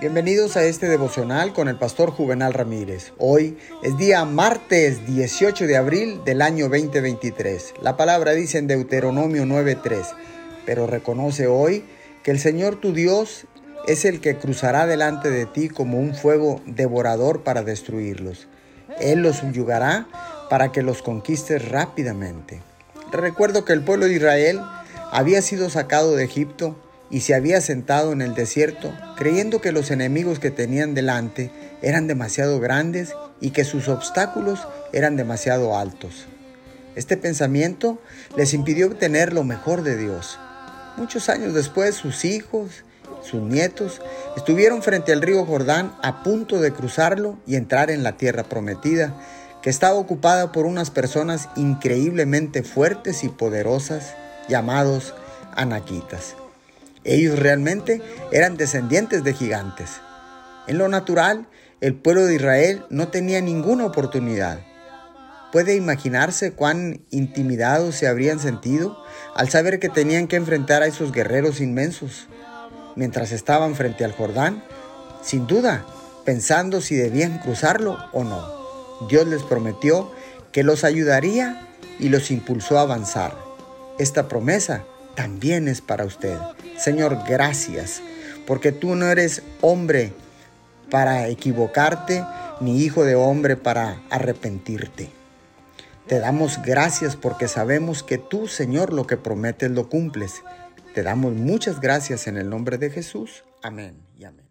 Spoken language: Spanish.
Bienvenidos a este devocional con el pastor Juvenal Ramírez. Hoy es día martes 18 de abril del año 2023. La palabra dice en Deuteronomio 9:3, pero reconoce hoy que el Señor tu Dios es el que cruzará delante de ti como un fuego devorador para destruirlos. Él los subyugará para que los conquistes rápidamente. Recuerdo que el pueblo de Israel había sido sacado de Egipto y se había sentado en el desierto creyendo que los enemigos que tenían delante eran demasiado grandes y que sus obstáculos eran demasiado altos. Este pensamiento les impidió obtener lo mejor de Dios. Muchos años después sus hijos, sus nietos, estuvieron frente al río Jordán a punto de cruzarlo y entrar en la tierra prometida, que estaba ocupada por unas personas increíblemente fuertes y poderosas llamados anaquitas. Ellos realmente eran descendientes de gigantes. En lo natural, el pueblo de Israel no tenía ninguna oportunidad. ¿Puede imaginarse cuán intimidados se habrían sentido al saber que tenían que enfrentar a esos guerreros inmensos? Mientras estaban frente al Jordán, sin duda, pensando si debían cruzarlo o no. Dios les prometió que los ayudaría y los impulsó a avanzar. Esta promesa también es para usted. Señor, gracias, porque tú no eres hombre para equivocarte, ni hijo de hombre para arrepentirte. Te damos gracias porque sabemos que tú, Señor, lo que prometes lo cumples. Te damos muchas gracias en el nombre de Jesús. Amén y amén.